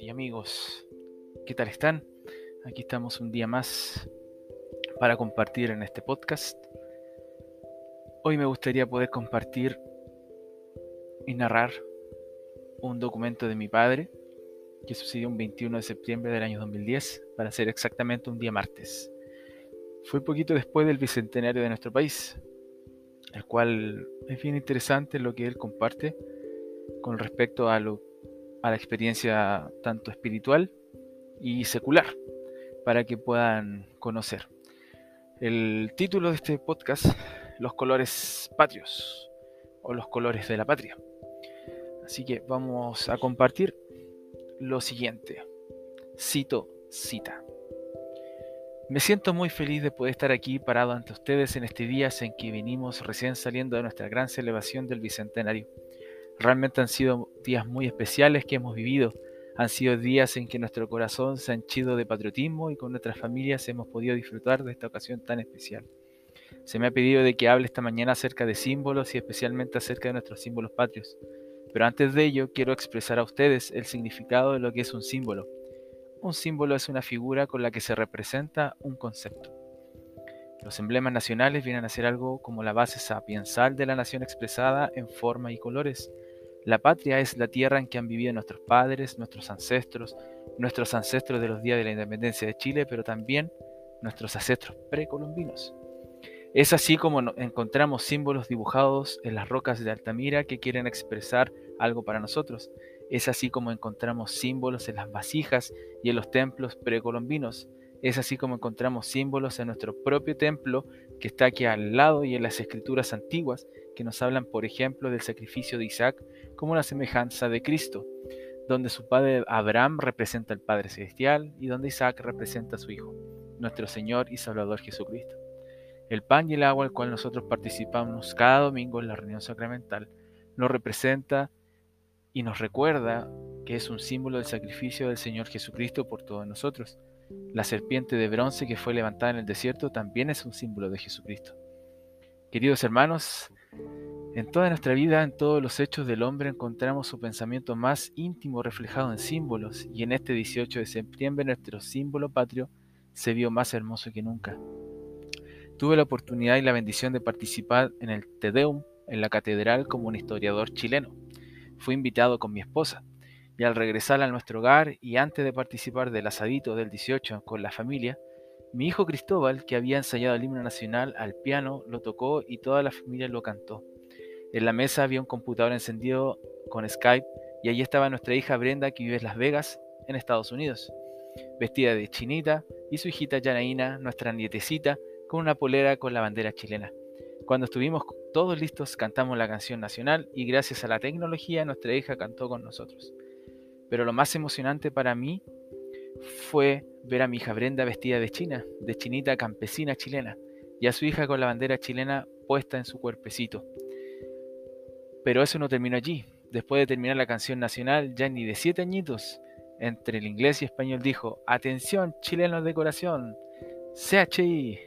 Y amigos, ¿qué tal están? Aquí estamos un día más para compartir en este podcast. Hoy me gustaría poder compartir y narrar un documento de mi padre que sucedió un 21 de septiembre del año 2010, para ser exactamente un día martes. Fue poquito después del bicentenario de nuestro país, el cual es bien interesante lo que él comparte con respecto a, lo, a la experiencia tanto espiritual y secular, para que puedan conocer. El título de este podcast, Los colores patrios o los colores de la patria. Así que vamos a compartir lo siguiente. Cito, cita. Me siento muy feliz de poder estar aquí parado ante ustedes en este día en que venimos recién saliendo de nuestra gran celebración del Bicentenario. Realmente han sido días muy especiales que hemos vivido. Han sido días en que nuestro corazón se ha henchido de patriotismo y con nuestras familias hemos podido disfrutar de esta ocasión tan especial. Se me ha pedido de que hable esta mañana acerca de símbolos y especialmente acerca de nuestros símbolos patrios. Pero antes de ello quiero expresar a ustedes el significado de lo que es un símbolo un símbolo es una figura con la que se representa un concepto. Los emblemas nacionales vienen a ser algo como la base sapiensal de la nación expresada en forma y colores. La patria es la tierra en que han vivido nuestros padres, nuestros ancestros, nuestros ancestros de los días de la independencia de Chile, pero también nuestros ancestros precolombinos. Es así como encontramos símbolos dibujados en las rocas de Altamira que quieren expresar algo para nosotros. Es así como encontramos símbolos en las vasijas y en los templos precolombinos. Es así como encontramos símbolos en nuestro propio templo que está aquí al lado y en las escrituras antiguas que nos hablan, por ejemplo, del sacrificio de Isaac como una semejanza de Cristo, donde su padre Abraham representa al Padre Celestial y donde Isaac representa a su Hijo, nuestro Señor y Salvador Jesucristo. El pan y el agua al cual nosotros participamos cada domingo en la reunión sacramental nos representa y nos recuerda que es un símbolo del sacrificio del Señor Jesucristo por todos nosotros. La serpiente de bronce que fue levantada en el desierto también es un símbolo de Jesucristo. Queridos hermanos, en toda nuestra vida, en todos los hechos del hombre, encontramos su pensamiento más íntimo reflejado en símbolos, y en este 18 de septiembre nuestro símbolo patrio se vio más hermoso que nunca. Tuve la oportunidad y la bendición de participar en el Te Deum en la catedral como un historiador chileno. Fui invitado con mi esposa y al regresar a nuestro hogar y antes de participar del asadito del 18 con la familia, mi hijo Cristóbal, que había ensayado el himno nacional al piano, lo tocó y toda la familia lo cantó. En la mesa había un computador encendido con Skype y allí estaba nuestra hija Brenda que vive en Las Vegas, en Estados Unidos, vestida de chinita, y su hijita Janaína, nuestra nietecita, con una polera con la bandera chilena. Cuando estuvimos todos listos, cantamos la canción nacional y gracias a la tecnología nuestra hija cantó con nosotros. Pero lo más emocionante para mí fue ver a mi hija Brenda vestida de china, de chinita campesina chilena, y a su hija con la bandera chilena puesta en su cuerpecito. Pero eso no terminó allí. Después de terminar la canción nacional, ya ni de siete añitos, entre el inglés y español dijo, Atención, chilenos de corazón, CHI,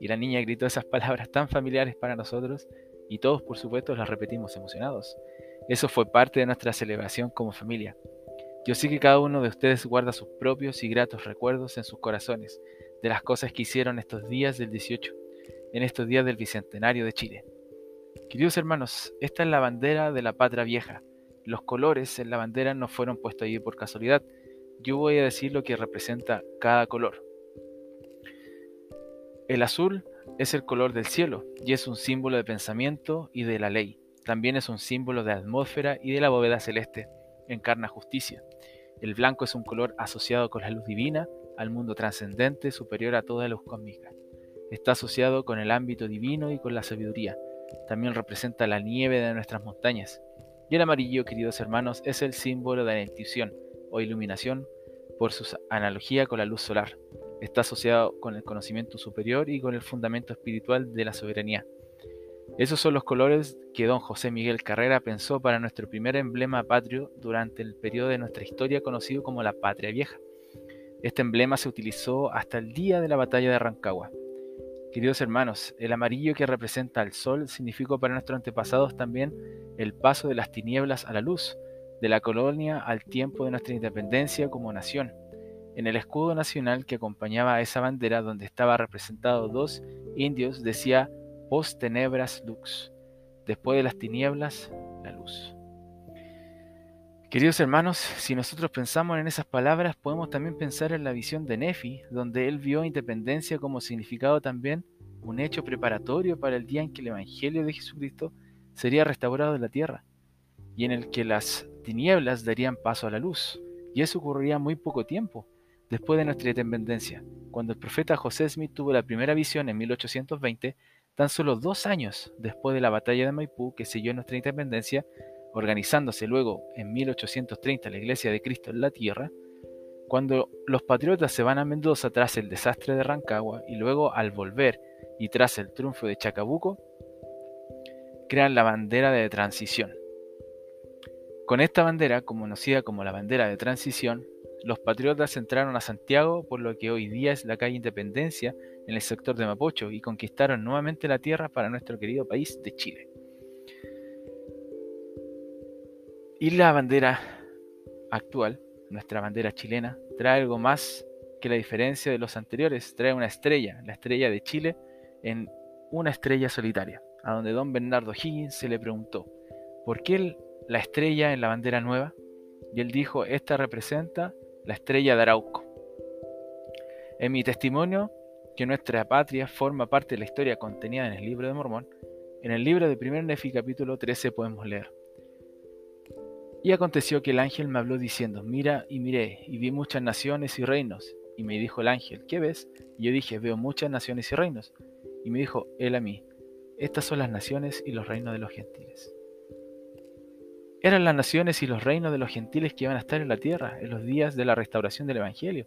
y la niña gritó esas palabras tan familiares para nosotros y todos por supuesto las repetimos emocionados. Eso fue parte de nuestra celebración como familia. Yo sé que cada uno de ustedes guarda sus propios y gratos recuerdos en sus corazones de las cosas que hicieron estos días del 18, en estos días del Bicentenario de Chile. Queridos hermanos, esta es la bandera de la patria vieja. Los colores en la bandera no fueron puestos allí por casualidad. Yo voy a decir lo que representa cada color. El azul es el color del cielo y es un símbolo de pensamiento y de la ley. También es un símbolo de atmósfera y de la bóveda celeste. Encarna justicia. El blanco es un color asociado con la luz divina, al mundo trascendente superior a toda luz cósmica. Está asociado con el ámbito divino y con la sabiduría. También representa la nieve de nuestras montañas. Y el amarillo, queridos hermanos, es el símbolo de la intuición o iluminación por su analogía con la luz solar está asociado con el conocimiento superior y con el fundamento espiritual de la soberanía. Esos son los colores que don José Miguel Carrera pensó para nuestro primer emblema patrio durante el periodo de nuestra historia conocido como la Patria Vieja. Este emblema se utilizó hasta el día de la batalla de Rancagua. Queridos hermanos, el amarillo que representa al sol significó para nuestros antepasados también el paso de las tinieblas a la luz, de la colonia al tiempo de nuestra independencia como nación. En el escudo nacional que acompañaba a esa bandera donde estaba representado dos indios decía post tenebras lux, después de las tinieblas la luz. Queridos hermanos, si nosotros pensamos en esas palabras, podemos también pensar en la visión de Nefi, donde él vio independencia como significado también un hecho preparatorio para el día en que el Evangelio de Jesucristo sería restaurado en la tierra, y en el que las tinieblas darían paso a la luz. Y eso ocurriría muy poco tiempo después de nuestra independencia. Cuando el profeta José Smith tuvo la primera visión en 1820, tan solo dos años después de la batalla de Maipú que selló nuestra independencia, organizándose luego en 1830 la Iglesia de Cristo en la Tierra, cuando los patriotas se van a Mendoza tras el desastre de Rancagua y luego al volver y tras el triunfo de Chacabuco, crean la bandera de transición. Con esta bandera, conocida como la bandera de transición, los patriotas entraron a Santiago por lo que hoy día es la calle Independencia en el sector de Mapocho y conquistaron nuevamente la tierra para nuestro querido país de Chile. Y la bandera actual, nuestra bandera chilena, trae algo más que la diferencia de los anteriores. Trae una estrella, la estrella de Chile, en una estrella solitaria, a donde don Bernardo Higgins se le preguntó, ¿por qué la estrella en la bandera nueva? Y él dijo, esta representa la estrella de Arauco. En mi testimonio, que nuestra patria forma parte de la historia contenida en el libro de Mormón, en el libro de 1 Nefi capítulo 13 podemos leer, y aconteció que el ángel me habló diciendo, mira y miré, y vi muchas naciones y reinos. Y me dijo el ángel, ¿qué ves? Y yo dije, veo muchas naciones y reinos. Y me dijo él a mí, estas son las naciones y los reinos de los gentiles. Eran las naciones y los reinos de los gentiles que iban a estar en la tierra en los días de la restauración del Evangelio.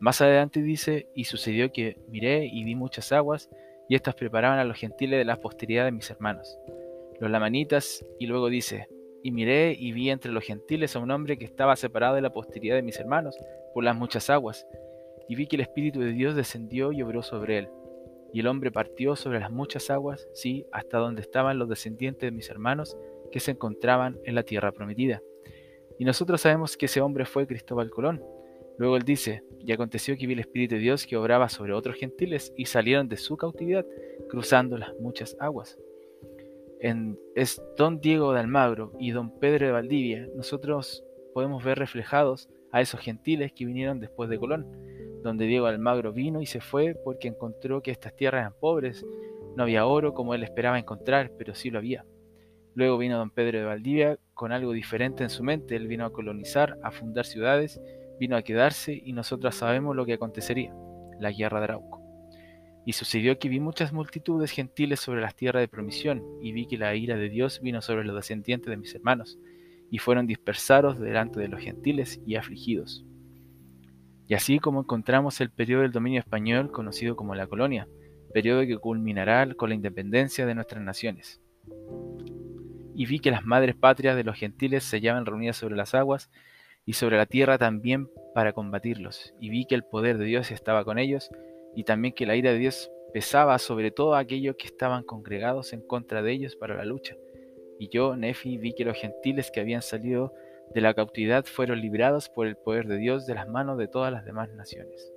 Más adelante dice, y sucedió que miré y vi muchas aguas, y éstas preparaban a los gentiles de la posteridad de mis hermanos, los lamanitas, y luego dice, y miré y vi entre los gentiles a un hombre que estaba separado de la posteridad de mis hermanos por las muchas aguas, y vi que el Espíritu de Dios descendió y obró sobre él. Y el hombre partió sobre las muchas aguas, sí, hasta donde estaban los descendientes de mis hermanos que se encontraban en la tierra prometida. Y nosotros sabemos que ese hombre fue Cristóbal Colón. Luego él dice, y aconteció que vi el Espíritu de Dios que obraba sobre otros gentiles y salieron de su cautividad, cruzando las muchas aguas es don Diego de Almagro y don Pedro de Valdivia, nosotros podemos ver reflejados a esos gentiles que vinieron después de Colón, donde Diego de Almagro vino y se fue porque encontró que estas tierras eran pobres, no había oro como él esperaba encontrar, pero sí lo había. Luego vino don Pedro de Valdivia con algo diferente en su mente, él vino a colonizar, a fundar ciudades, vino a quedarse y nosotros sabemos lo que acontecería, la guerra de Arauco. Y sucedió que vi muchas multitudes gentiles sobre las tierras de promisión, y vi que la ira de Dios vino sobre los descendientes de mis hermanos, y fueron dispersados delante de los gentiles y afligidos. Y así como encontramos el periodo del dominio español conocido como la colonia, periodo que culminará con la independencia de nuestras naciones. Y vi que las madres patrias de los gentiles se hallaban reunidas sobre las aguas y sobre la tierra también para combatirlos, y vi que el poder de Dios estaba con ellos, y también que la ira de Dios pesaba sobre todo aquellos que estaban congregados en contra de ellos para la lucha. Y yo, Nefi, vi que los gentiles que habían salido de la cautividad fueron librados por el poder de Dios de las manos de todas las demás naciones.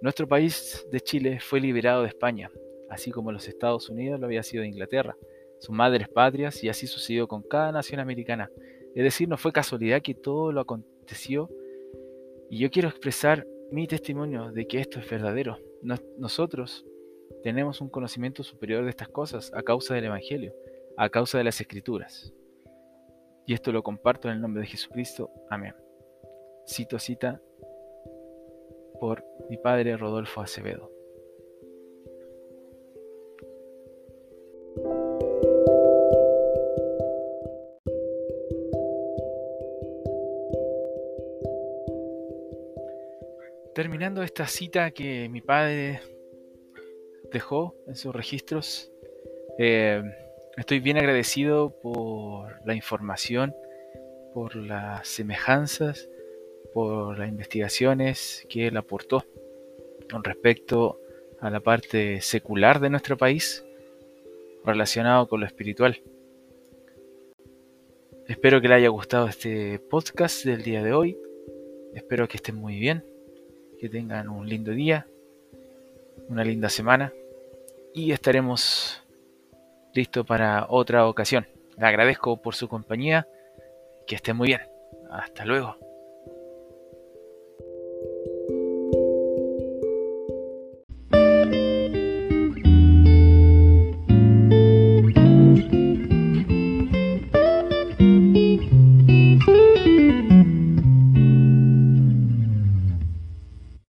Nuestro país de Chile fue liberado de España, así como los Estados Unidos lo había sido de Inglaterra, sus madres patrias, y así sucedió con cada nación americana. Es decir, no fue casualidad que todo lo aconteció. Y yo quiero expresar mi testimonio de que esto es verdadero. nosotros tenemos un conocimiento superior de estas cosas a causa del Evangelio, a causa de las Escrituras. Y esto lo comparto en el nombre de Jesucristo. Amén. Cito cita por mi padre Rodolfo Acevedo. Terminando esta cita que mi padre dejó en sus registros, eh, estoy bien agradecido por la información, por las semejanzas, por las investigaciones que él aportó con respecto a la parte secular de nuestro país relacionado con lo espiritual. Espero que les haya gustado este podcast del día de hoy. Espero que estén muy bien, que tengan un lindo día, una linda semana y estaremos listos para otra ocasión. Le agradezco por su compañía. Que estén muy bien. Hasta luego.